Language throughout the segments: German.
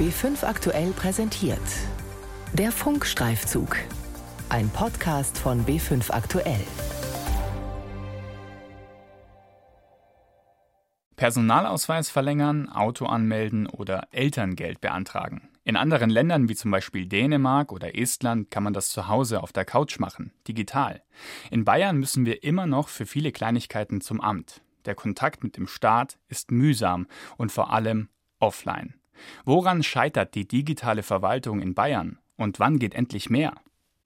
B5 aktuell präsentiert. Der Funkstreifzug. Ein Podcast von B5 aktuell. Personalausweis verlängern, Auto anmelden oder Elterngeld beantragen. In anderen Ländern wie zum Beispiel Dänemark oder Estland kann man das zu Hause auf der Couch machen, digital. In Bayern müssen wir immer noch für viele Kleinigkeiten zum Amt. Der Kontakt mit dem Staat ist mühsam und vor allem offline. Woran scheitert die digitale Verwaltung in Bayern und wann geht endlich mehr?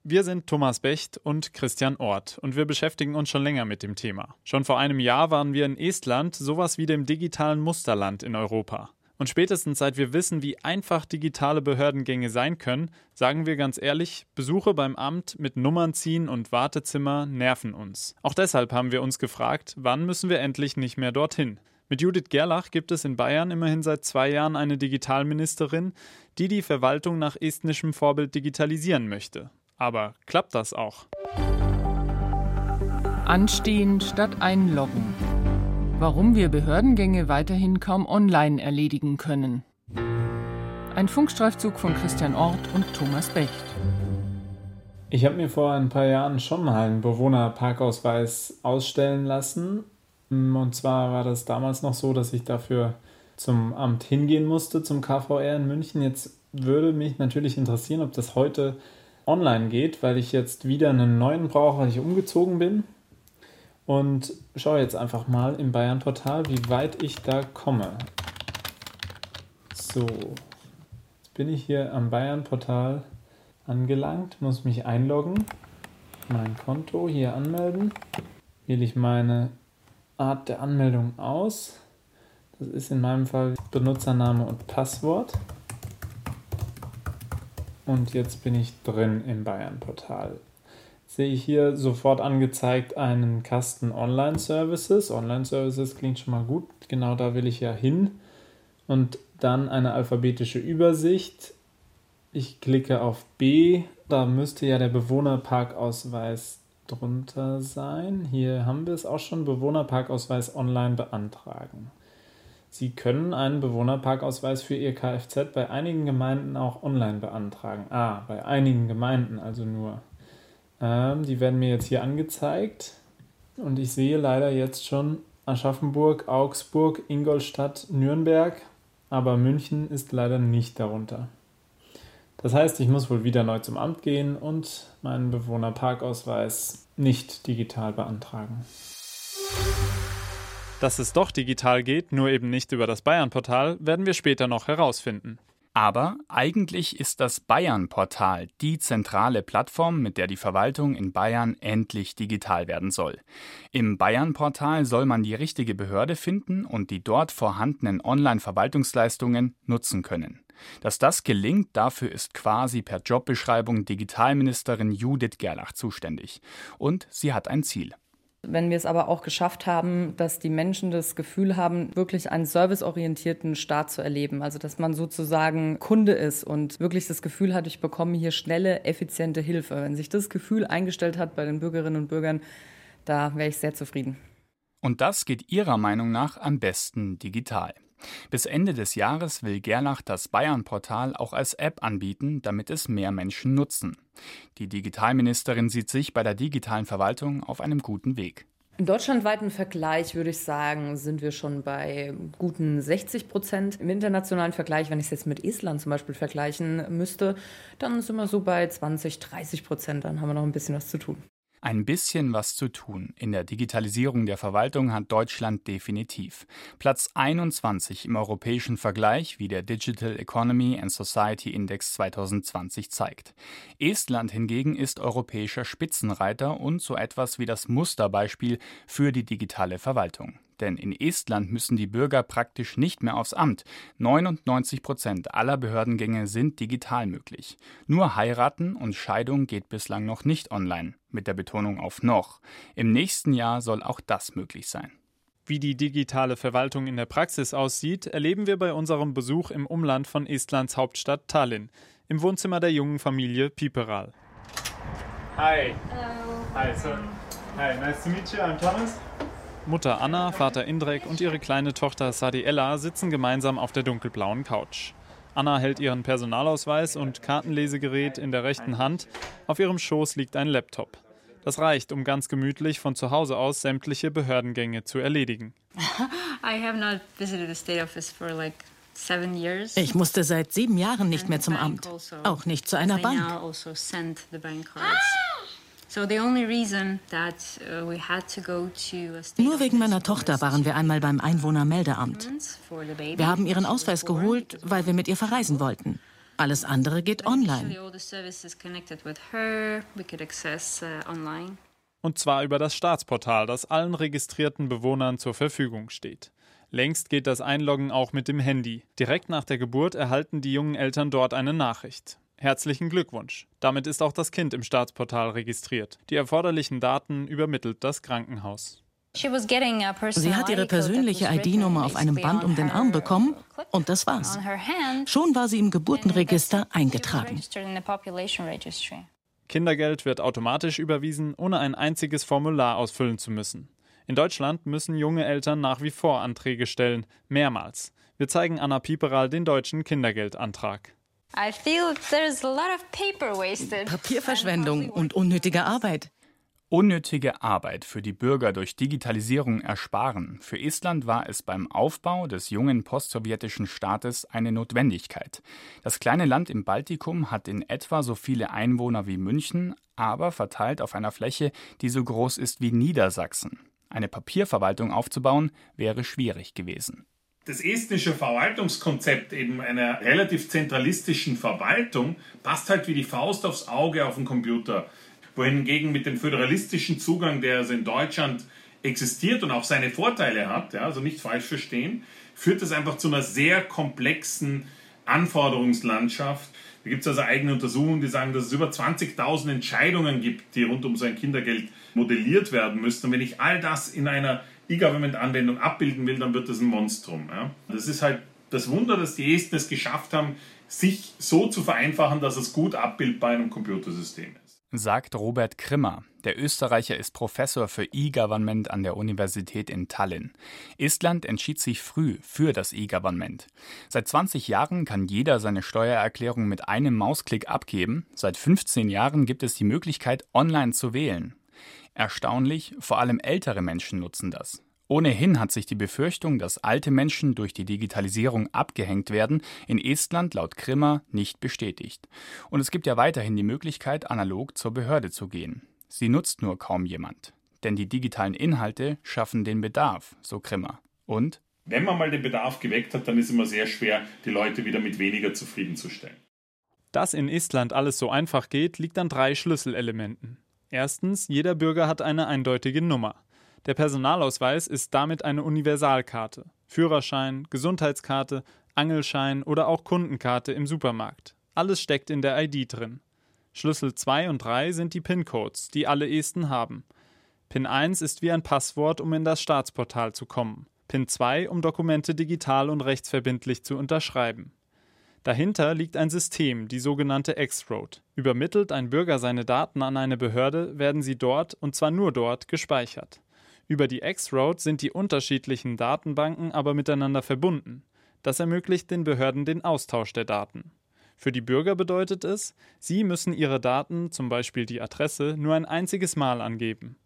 Wir sind Thomas Becht und Christian Ort und wir beschäftigen uns schon länger mit dem Thema. Schon vor einem Jahr waren wir in Estland, sowas wie dem digitalen Musterland in Europa. Und spätestens seit wir wissen, wie einfach digitale Behördengänge sein können, sagen wir ganz ehrlich, Besuche beim Amt mit Nummern ziehen und Wartezimmer nerven uns. Auch deshalb haben wir uns gefragt, wann müssen wir endlich nicht mehr dorthin? Mit Judith Gerlach gibt es in Bayern immerhin seit zwei Jahren eine Digitalministerin, die die Verwaltung nach estnischem Vorbild digitalisieren möchte. Aber klappt das auch? Anstehen statt einloggen. Warum wir Behördengänge weiterhin kaum online erledigen können. Ein Funkstreifzug von Christian Ort und Thomas Becht. Ich habe mir vor ein paar Jahren schon mal einen Bewohnerparkausweis ausstellen lassen. Und zwar war das damals noch so, dass ich dafür zum Amt hingehen musste, zum KVR in München. Jetzt würde mich natürlich interessieren, ob das heute online geht, weil ich jetzt wieder einen neuen brauche, weil ich umgezogen bin. Und schaue jetzt einfach mal im Bayern-Portal, wie weit ich da komme. So, jetzt bin ich hier am Bayern-Portal angelangt, muss mich einloggen, mein Konto hier anmelden, wähle ich meine Art der Anmeldung aus. Das ist in meinem Fall Benutzername und Passwort. Und jetzt bin ich drin im Bayern-Portal. Sehe ich hier sofort angezeigt einen Kasten Online-Services. Online-Services klingt schon mal gut, genau da will ich ja hin. Und dann eine alphabetische Übersicht. Ich klicke auf B, da müsste ja der Bewohnerparkausweis drunter sein. Hier haben wir es auch schon, Bewohnerparkausweis online beantragen. Sie können einen Bewohnerparkausweis für Ihr Kfz bei einigen Gemeinden auch online beantragen. Ah, bei einigen Gemeinden also nur. Ähm, die werden mir jetzt hier angezeigt. Und ich sehe leider jetzt schon Aschaffenburg, Augsburg, Ingolstadt, Nürnberg. Aber München ist leider nicht darunter. Das heißt, ich muss wohl wieder neu zum Amt gehen und meinen Bewohnerparkausweis nicht digital beantragen. Dass es doch digital geht, nur eben nicht über das Bayern-Portal, werden wir später noch herausfinden. Aber eigentlich ist das Bayern-Portal die zentrale Plattform, mit der die Verwaltung in Bayern endlich digital werden soll. Im Bayern-Portal soll man die richtige Behörde finden und die dort vorhandenen Online-Verwaltungsleistungen nutzen können. Dass das gelingt, dafür ist quasi per Jobbeschreibung Digitalministerin Judith Gerlach zuständig. Und sie hat ein Ziel. Wenn wir es aber auch geschafft haben, dass die Menschen das Gefühl haben, wirklich einen serviceorientierten Staat zu erleben, also dass man sozusagen Kunde ist und wirklich das Gefühl hat, ich bekomme hier schnelle, effiziente Hilfe. Wenn sich das Gefühl eingestellt hat bei den Bürgerinnen und Bürgern, da wäre ich sehr zufrieden. Und das geht Ihrer Meinung nach am besten digital. Bis Ende des Jahres will Gerlach das Bayern-Portal auch als App anbieten, damit es mehr Menschen nutzen. Die Digitalministerin sieht sich bei der digitalen Verwaltung auf einem guten Weg. Im deutschlandweiten Vergleich würde ich sagen, sind wir schon bei guten 60 Prozent. Im internationalen Vergleich, wenn ich es jetzt mit Estland zum Beispiel vergleichen müsste, dann sind wir so bei 20, 30 Prozent. Dann haben wir noch ein bisschen was zu tun. Ein bisschen was zu tun. In der Digitalisierung der Verwaltung hat Deutschland definitiv. Platz 21 im europäischen Vergleich, wie der Digital Economy and Society Index 2020 zeigt. Estland hingegen ist europäischer Spitzenreiter und so etwas wie das Musterbeispiel für die digitale Verwaltung. Denn in Estland müssen die Bürger praktisch nicht mehr aufs Amt. 99 Prozent aller Behördengänge sind digital möglich. Nur heiraten und Scheidung geht bislang noch nicht online, mit der Betonung auf noch. Im nächsten Jahr soll auch das möglich sein. Wie die digitale Verwaltung in der Praxis aussieht, erleben wir bei unserem Besuch im Umland von Estlands Hauptstadt Tallinn, im Wohnzimmer der jungen Familie Piperal. Hi. Hello. Hi, so, hi, nice to meet you. I'm Thomas. Mutter Anna, Vater Indrek und ihre kleine Tochter Sadiella sitzen gemeinsam auf der dunkelblauen Couch. Anna hält ihren Personalausweis und Kartenlesegerät in der rechten Hand. Auf ihrem Schoß liegt ein Laptop. Das reicht, um ganz gemütlich von zu Hause aus sämtliche Behördengänge zu erledigen. Ich musste seit sieben Jahren nicht mehr zum Amt, also auch nicht zu einer Bank. Nur wegen meiner Tochter waren wir einmal beim Einwohnermeldeamt. Wir haben ihren Ausweis geholt, weil wir mit ihr verreisen wollten. Alles andere geht online. Uh, Und zwar über das Staatsportal, das allen registrierten Bewohnern zur Verfügung steht. Längst geht das Einloggen auch mit dem Handy. Direkt nach der Geburt erhalten die jungen Eltern dort eine Nachricht. Herzlichen Glückwunsch. Damit ist auch das Kind im Staatsportal registriert. Die erforderlichen Daten übermittelt das Krankenhaus. Sie hat ihre persönliche ID-Nummer auf einem Band um den Arm bekommen und das war's. Schon war sie im Geburtenregister eingetragen. Kindergeld wird automatisch überwiesen, ohne ein einziges Formular ausfüllen zu müssen. In Deutschland müssen junge Eltern nach wie vor Anträge stellen, mehrmals. Wir zeigen Anna Pieperal den deutschen Kindergeldantrag. Papierverschwendung und unnötige Arbeit. Unnötige Arbeit für die Bürger durch Digitalisierung ersparen. Für Estland war es beim Aufbau des jungen postsowjetischen Staates eine Notwendigkeit. Das kleine Land im Baltikum hat in etwa so viele Einwohner wie München, aber verteilt auf einer Fläche, die so groß ist wie Niedersachsen. Eine Papierverwaltung aufzubauen wäre schwierig gewesen. Das estnische Verwaltungskonzept eben einer relativ zentralistischen Verwaltung passt halt wie die Faust aufs Auge auf den Computer wohingegen mit dem föderalistischen Zugang, der also in Deutschland existiert und auch seine Vorteile hat, ja, also nicht falsch verstehen, führt das einfach zu einer sehr komplexen Anforderungslandschaft. Da gibt es also eigene Untersuchungen, die sagen, dass es über 20.000 Entscheidungen gibt, die rund um sein Kindergeld modelliert werden müssen. Und wenn ich all das in einer E-Government-Anwendung abbilden will, dann wird das ein Monstrum. Ja. Das ist halt das Wunder, dass die Esten es geschafft haben, sich so zu vereinfachen, dass es gut abbildbar in einem Computersystem ist sagt Robert Krimmer. Der Österreicher ist Professor für E-Government an der Universität in Tallinn. Estland entschied sich früh für das E-Government. Seit 20 Jahren kann jeder seine Steuererklärung mit einem Mausklick abgeben. Seit 15 Jahren gibt es die Möglichkeit, online zu wählen. Erstaunlich, vor allem ältere Menschen nutzen das. Ohnehin hat sich die Befürchtung, dass alte Menschen durch die Digitalisierung abgehängt werden, in Estland laut Krimmer nicht bestätigt. Und es gibt ja weiterhin die Möglichkeit, analog zur Behörde zu gehen. Sie nutzt nur kaum jemand. Denn die digitalen Inhalte schaffen den Bedarf, so Krimmer. Und? Wenn man mal den Bedarf geweckt hat, dann ist es immer sehr schwer, die Leute wieder mit weniger zufriedenzustellen. Dass in Estland alles so einfach geht, liegt an drei Schlüsselelementen. Erstens, jeder Bürger hat eine eindeutige Nummer. Der Personalausweis ist damit eine Universalkarte. Führerschein, Gesundheitskarte, Angelschein oder auch Kundenkarte im Supermarkt. Alles steckt in der ID drin. Schlüssel 2 und 3 sind die PIN-Codes, die alle Esten haben. PIN 1 ist wie ein Passwort, um in das Staatsportal zu kommen. PIN 2, um Dokumente digital und rechtsverbindlich zu unterschreiben. Dahinter liegt ein System, die sogenannte X-Road. Übermittelt ein Bürger seine Daten an eine Behörde, werden sie dort, und zwar nur dort, gespeichert. Über die X-Road sind die unterschiedlichen Datenbanken aber miteinander verbunden. Das ermöglicht den Behörden den Austausch der Daten. Für die Bürger bedeutet es, sie müssen ihre Daten, zum Beispiel die Adresse, nur ein einziges Mal angeben.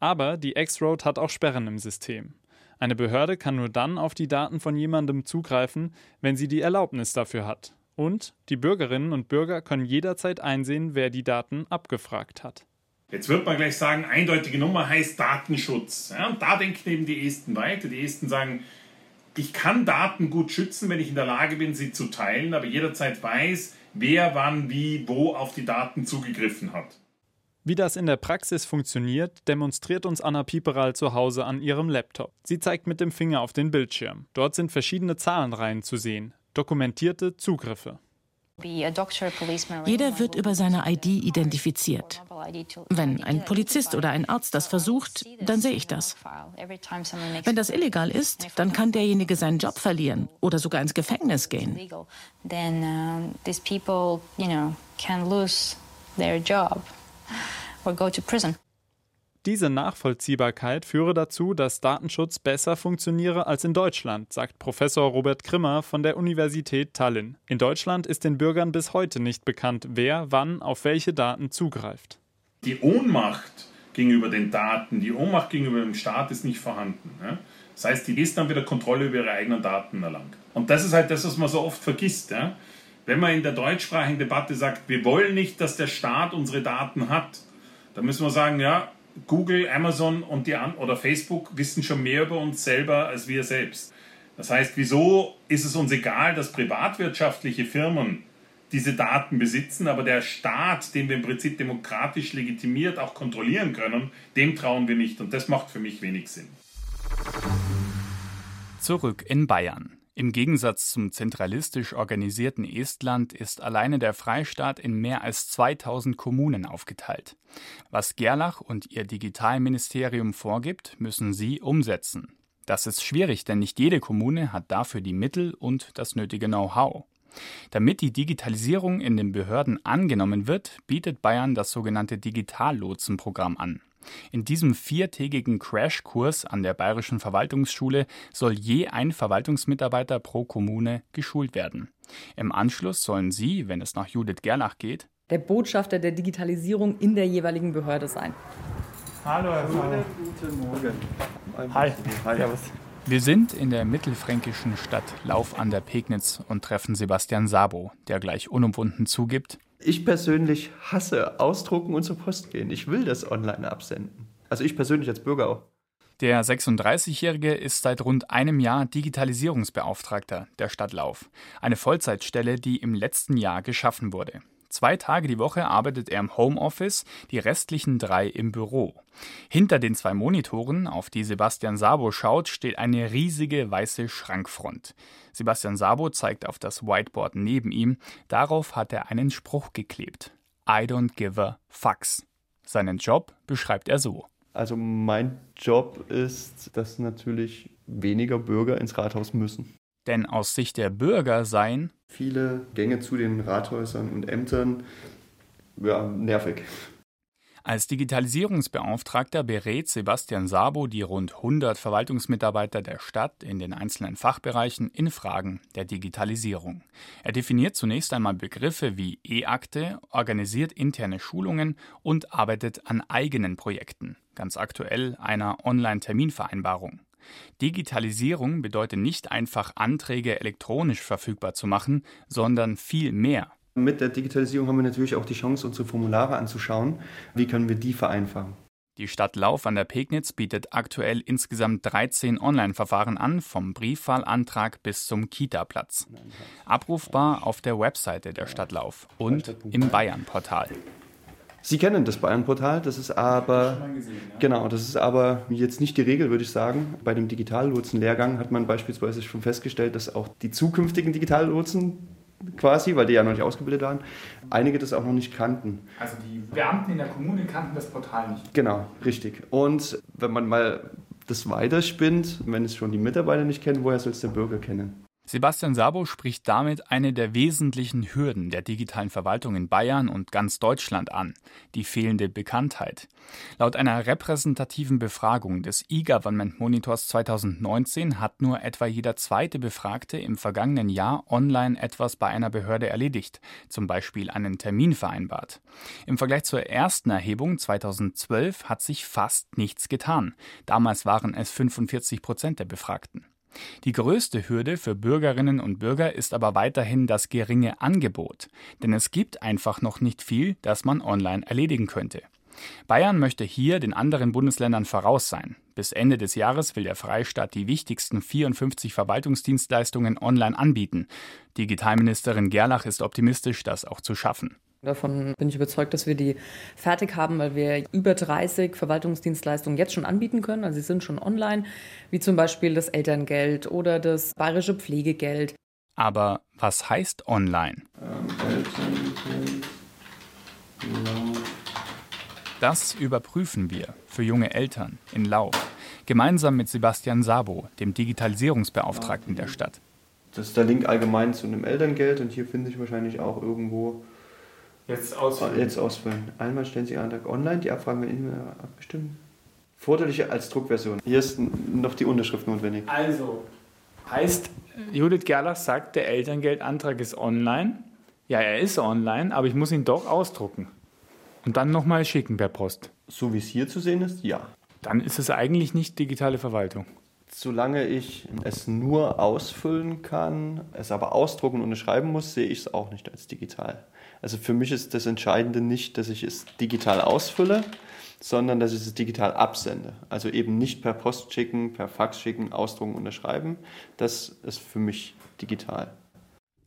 Aber die X-Road hat auch Sperren im System. Eine Behörde kann nur dann auf die Daten von jemandem zugreifen, wenn sie die Erlaubnis dafür hat. Und die Bürgerinnen und Bürger können jederzeit einsehen, wer die Daten abgefragt hat. Jetzt wird man gleich sagen, eindeutige Nummer heißt Datenschutz. Ja, und da denken eben die Esten weiter. Die Esten sagen, ich kann Daten gut schützen, wenn ich in der Lage bin, sie zu teilen, aber jederzeit weiß, wer wann wie wo auf die Daten zugegriffen hat. Wie das in der Praxis funktioniert, demonstriert uns Anna Pieperal zu Hause an ihrem Laptop. Sie zeigt mit dem Finger auf den Bildschirm. Dort sind verschiedene Zahlenreihen zu sehen, dokumentierte Zugriffe. Jeder wird über seine ID identifiziert. Wenn ein Polizist oder ein Arzt das versucht, dann sehe ich das. Wenn das illegal ist, dann kann derjenige seinen Job verlieren oder sogar ins Gefängnis gehen. Diese Nachvollziehbarkeit führe dazu, dass Datenschutz besser funktioniere als in Deutschland, sagt Professor Robert Krimmer von der Universität Tallinn. In Deutschland ist den Bürgern bis heute nicht bekannt, wer wann auf welche Daten zugreift. Die Ohnmacht gegenüber den Daten, die Ohnmacht gegenüber dem Staat ist nicht vorhanden. Ne? Das heißt, die Gestern wieder Kontrolle über ihre eigenen Daten erlangt. Und das ist halt das, was man so oft vergisst. Ja? Wenn man in der deutschsprachigen Debatte sagt, wir wollen nicht, dass der Staat unsere Daten hat, dann müssen wir sagen, ja, Google, Amazon und die An oder Facebook wissen schon mehr über uns selber als wir selbst. Das heißt, wieso ist es uns egal, dass privatwirtschaftliche Firmen diese Daten besitzen, aber der Staat, den wir im Prinzip demokratisch legitimiert auch kontrollieren können, dem trauen wir nicht. Und das macht für mich wenig Sinn. Zurück in Bayern. Im Gegensatz zum zentralistisch organisierten Estland ist alleine der Freistaat in mehr als 2000 Kommunen aufgeteilt. Was Gerlach und ihr Digitalministerium vorgibt, müssen sie umsetzen. Das ist schwierig, denn nicht jede Kommune hat dafür die Mittel und das nötige Know-how. Damit die Digitalisierung in den Behörden angenommen wird, bietet Bayern das sogenannte Digitallotsenprogramm an. In diesem viertägigen Crashkurs an der Bayerischen Verwaltungsschule soll je ein Verwaltungsmitarbeiter pro Kommune geschult werden. Im Anschluss sollen sie, wenn es nach Judith Gerlach geht, der Botschafter der Digitalisierung in der jeweiligen Behörde sein. Hallo, Herr Guten, guten Morgen. Hi. Hi. Servus. Wir sind in der mittelfränkischen Stadt Lauf an der Pegnitz und treffen Sebastian Sabo, der gleich unumwunden zugibt, ich persönlich hasse Ausdrucken und zur Post gehen. Ich will das online absenden. Also ich persönlich als Bürger auch. Der 36-Jährige ist seit rund einem Jahr Digitalisierungsbeauftragter der Stadt Lauf. Eine Vollzeitstelle, die im letzten Jahr geschaffen wurde. Zwei Tage die Woche arbeitet er im Homeoffice, die restlichen drei im Büro. Hinter den zwei Monitoren, auf die Sebastian Sabo schaut, steht eine riesige weiße Schrankfront. Sebastian Sabo zeigt auf das Whiteboard neben ihm. Darauf hat er einen Spruch geklebt. I don't give a fucks. Seinen Job beschreibt er so. Also mein Job ist, dass natürlich weniger Bürger ins Rathaus müssen. Denn aus Sicht der Bürger seien viele Gänge zu den Rathäusern und Ämtern ja, nervig. Als Digitalisierungsbeauftragter berät Sebastian Sabo die rund 100 Verwaltungsmitarbeiter der Stadt in den einzelnen Fachbereichen in Fragen der Digitalisierung. Er definiert zunächst einmal Begriffe wie E-Akte, organisiert interne Schulungen und arbeitet an eigenen Projekten, ganz aktuell einer Online-Terminvereinbarung. Digitalisierung bedeutet nicht einfach Anträge elektronisch verfügbar zu machen, sondern viel mehr. Mit der Digitalisierung haben wir natürlich auch die Chance, unsere Formulare anzuschauen. Wie können wir die vereinfachen? Die Stadt Lauf an der Pegnitz bietet aktuell insgesamt 13 Online-Verfahren an, vom Briefwahlantrag bis zum Kita-Platz. Abrufbar auf der Webseite der Stadt Lauf und im Bayern-Portal. Sie kennen das Bayern-Portal, das ist aber gesehen, ja. genau, das ist aber jetzt nicht die Regel, würde ich sagen. Bei dem Digitallotsen-Lehrgang hat man beispielsweise schon festgestellt, dass auch die zukünftigen Digitallotsen quasi, weil die ja noch nicht ausgebildet waren, einige das auch noch nicht kannten. Also die Beamten in der Kommune kannten das Portal nicht. Genau, richtig. Und wenn man mal das weiterspinnt, wenn es schon die Mitarbeiter nicht kennen, woher soll es der Bürger kennen? Sebastian Sabo spricht damit eine der wesentlichen Hürden der digitalen Verwaltung in Bayern und ganz Deutschland an, die fehlende Bekanntheit. Laut einer repräsentativen Befragung des E-Government Monitors 2019 hat nur etwa jeder zweite Befragte im vergangenen Jahr online etwas bei einer Behörde erledigt, zum Beispiel einen Termin vereinbart. Im Vergleich zur ersten Erhebung 2012 hat sich fast nichts getan. Damals waren es 45 Prozent der Befragten. Die größte Hürde für Bürgerinnen und Bürger ist aber weiterhin das geringe Angebot, denn es gibt einfach noch nicht viel, das man online erledigen könnte. Bayern möchte hier den anderen Bundesländern voraus sein. Bis Ende des Jahres will der Freistaat die wichtigsten 54 Verwaltungsdienstleistungen online anbieten. Digitalministerin Gerlach ist optimistisch, das auch zu schaffen. Davon bin ich überzeugt, dass wir die fertig haben, weil wir über 30 Verwaltungsdienstleistungen jetzt schon anbieten können. Also sie sind schon online, wie zum Beispiel das Elterngeld oder das bayerische Pflegegeld. Aber was heißt online? Das überprüfen wir für junge Eltern in Lauf, gemeinsam mit Sebastian Sabo, dem Digitalisierungsbeauftragten der Stadt. Das ist der Link allgemein zu einem Elterngeld und hier finde ich wahrscheinlich auch irgendwo Jetzt ausfüllen. Jetzt ausfüllen. Einmal stellen Sie Antrag online, die Abfragen werden immer abgestimmt. Forderliche als Druckversion. Hier ist noch die Unterschrift notwendig. Also, heißt, Judith Gerlach sagt, der Elterngeldantrag ist online. Ja, er ist online, aber ich muss ihn doch ausdrucken. Und dann nochmal schicken per Post. So wie es hier zu sehen ist, ja. Dann ist es eigentlich nicht digitale Verwaltung. Solange ich es nur ausfüllen kann, es aber ausdrucken und unterschreiben muss, sehe ich es auch nicht als digital. Also für mich ist das Entscheidende nicht, dass ich es digital ausfülle, sondern dass ich es digital absende. Also eben nicht per Post schicken, per Fax schicken, ausdrucken, unterschreiben. Das ist für mich digital.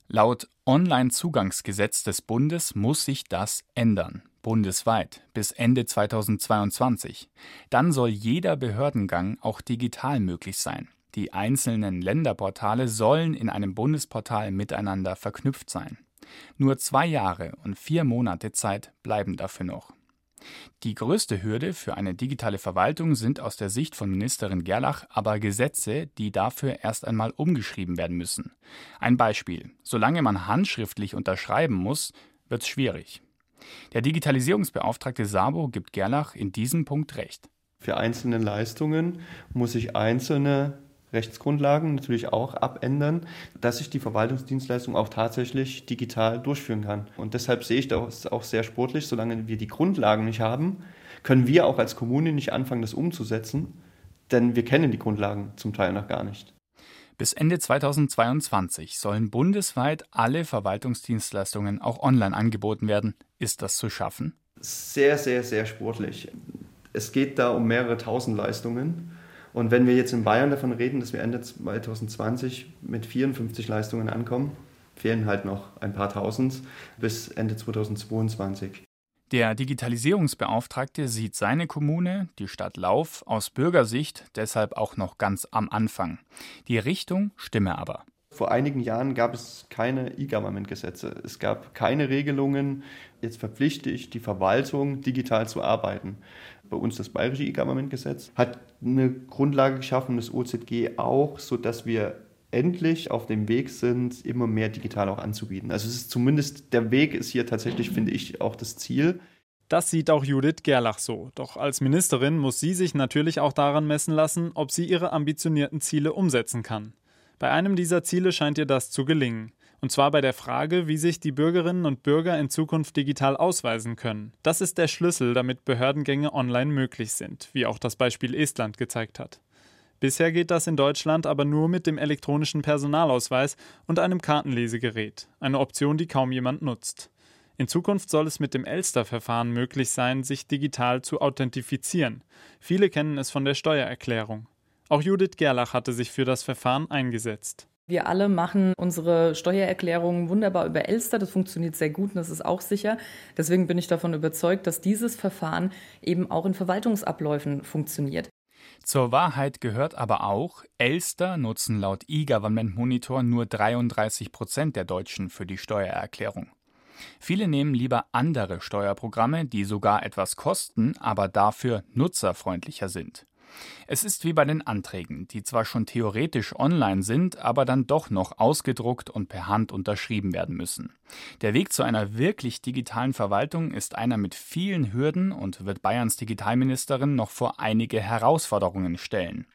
Laut Online-Zugangsgesetz des Bundes muss sich das ändern, bundesweit, bis Ende 2022. Dann soll jeder Behördengang auch digital möglich sein. Die einzelnen Länderportale sollen in einem Bundesportal miteinander verknüpft sein. Nur zwei Jahre und vier Monate Zeit bleiben dafür noch. Die größte Hürde für eine digitale Verwaltung sind aus der Sicht von Ministerin Gerlach aber Gesetze, die dafür erst einmal umgeschrieben werden müssen. Ein Beispiel. Solange man handschriftlich unterschreiben muss, wird es schwierig. Der Digitalisierungsbeauftragte Sabo gibt Gerlach in diesem Punkt recht. Für einzelne Leistungen muss ich einzelne Rechtsgrundlagen natürlich auch abändern, dass ich die Verwaltungsdienstleistung auch tatsächlich digital durchführen kann. Und deshalb sehe ich das auch sehr sportlich, solange wir die Grundlagen nicht haben, können wir auch als Kommune nicht anfangen, das umzusetzen, denn wir kennen die Grundlagen zum Teil noch gar nicht. Bis Ende 2022 sollen bundesweit alle Verwaltungsdienstleistungen auch online angeboten werden. Ist das zu schaffen? Sehr, sehr, sehr sportlich. Es geht da um mehrere tausend Leistungen. Und wenn wir jetzt in Bayern davon reden, dass wir Ende 2020 mit 54 Leistungen ankommen, fehlen halt noch ein paar tausend bis Ende 2022. Der Digitalisierungsbeauftragte sieht seine Kommune, die Stadt Lauf, aus Bürgersicht deshalb auch noch ganz am Anfang. Die Richtung stimme aber. Vor einigen Jahren gab es keine E-Government-Gesetze. Es gab keine Regelungen, jetzt verpflichte ich die Verwaltung, digital zu arbeiten. Bei uns das bayerische E-Government-Gesetz hat eine Grundlage geschaffen, das OZG auch, sodass wir endlich auf dem Weg sind, immer mehr digital auch anzubieten. Also es ist zumindest, der Weg ist hier tatsächlich, finde ich, auch das Ziel. Das sieht auch Judith Gerlach so. Doch als Ministerin muss sie sich natürlich auch daran messen lassen, ob sie ihre ambitionierten Ziele umsetzen kann. Bei einem dieser Ziele scheint ihr das zu gelingen. Und zwar bei der Frage, wie sich die Bürgerinnen und Bürger in Zukunft digital ausweisen können. Das ist der Schlüssel, damit Behördengänge online möglich sind, wie auch das Beispiel Estland gezeigt hat. Bisher geht das in Deutschland aber nur mit dem elektronischen Personalausweis und einem Kartenlesegerät, eine Option, die kaum jemand nutzt. In Zukunft soll es mit dem Elster-Verfahren möglich sein, sich digital zu authentifizieren. Viele kennen es von der Steuererklärung. Auch Judith Gerlach hatte sich für das Verfahren eingesetzt. Wir alle machen unsere Steuererklärungen wunderbar über Elster. Das funktioniert sehr gut und das ist auch sicher. Deswegen bin ich davon überzeugt, dass dieses Verfahren eben auch in Verwaltungsabläufen funktioniert. Zur Wahrheit gehört aber auch, Elster nutzen laut E-Government Monitor nur 33 Prozent der Deutschen für die Steuererklärung. Viele nehmen lieber andere Steuerprogramme, die sogar etwas kosten, aber dafür nutzerfreundlicher sind. Es ist wie bei den Anträgen, die zwar schon theoretisch online sind, aber dann doch noch ausgedruckt und per Hand unterschrieben werden müssen. Der Weg zu einer wirklich digitalen Verwaltung ist einer mit vielen Hürden und wird Bayerns Digitalministerin noch vor einige Herausforderungen stellen.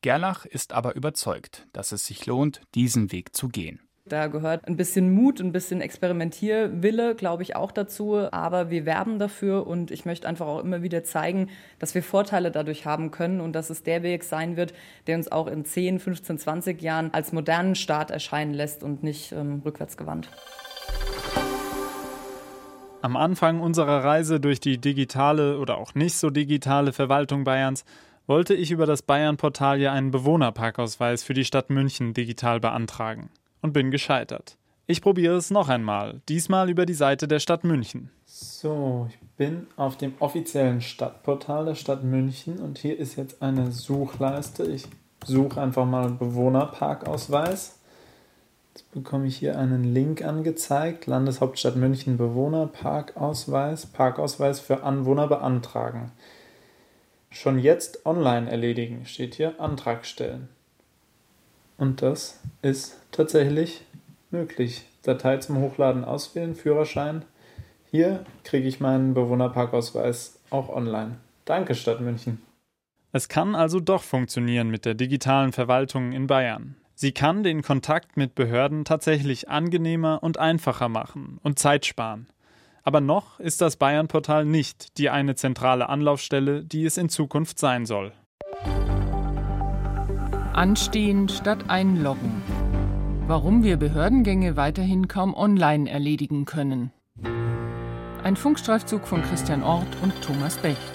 Gerlach ist aber überzeugt, dass es sich lohnt, diesen Weg zu gehen. Da gehört ein bisschen Mut, ein bisschen Experimentierwille, glaube ich, auch dazu. Aber wir werben dafür und ich möchte einfach auch immer wieder zeigen, dass wir Vorteile dadurch haben können und dass es der Weg sein wird, der uns auch in 10, 15, 20 Jahren als modernen Staat erscheinen lässt und nicht ähm, rückwärtsgewandt. Am Anfang unserer Reise durch die digitale oder auch nicht so digitale Verwaltung Bayerns wollte ich über das Bayern-Portal ja einen Bewohnerparkausweis für die Stadt München digital beantragen und bin gescheitert. Ich probiere es noch einmal, diesmal über die Seite der Stadt München. So, ich bin auf dem offiziellen Stadtportal der Stadt München und hier ist jetzt eine Suchleiste. Ich suche einfach mal Bewohnerparkausweis. Jetzt bekomme ich hier einen Link angezeigt. Landeshauptstadt München Bewohnerparkausweis. Parkausweis für Anwohner beantragen. Schon jetzt online erledigen, steht hier Antrag stellen. Und das ist tatsächlich möglich. Datei zum Hochladen auswählen, Führerschein. Hier kriege ich meinen Bewohnerparkausweis auch online. Danke, Stadt München. Es kann also doch funktionieren mit der digitalen Verwaltung in Bayern. Sie kann den Kontakt mit Behörden tatsächlich angenehmer und einfacher machen und Zeit sparen. Aber noch ist das Bayern-Portal nicht die eine zentrale Anlaufstelle, die es in Zukunft sein soll. Anstehen statt einloggen. Warum wir Behördengänge weiterhin kaum online erledigen können. Ein Funkstreifzug von Christian Ort und Thomas Becht.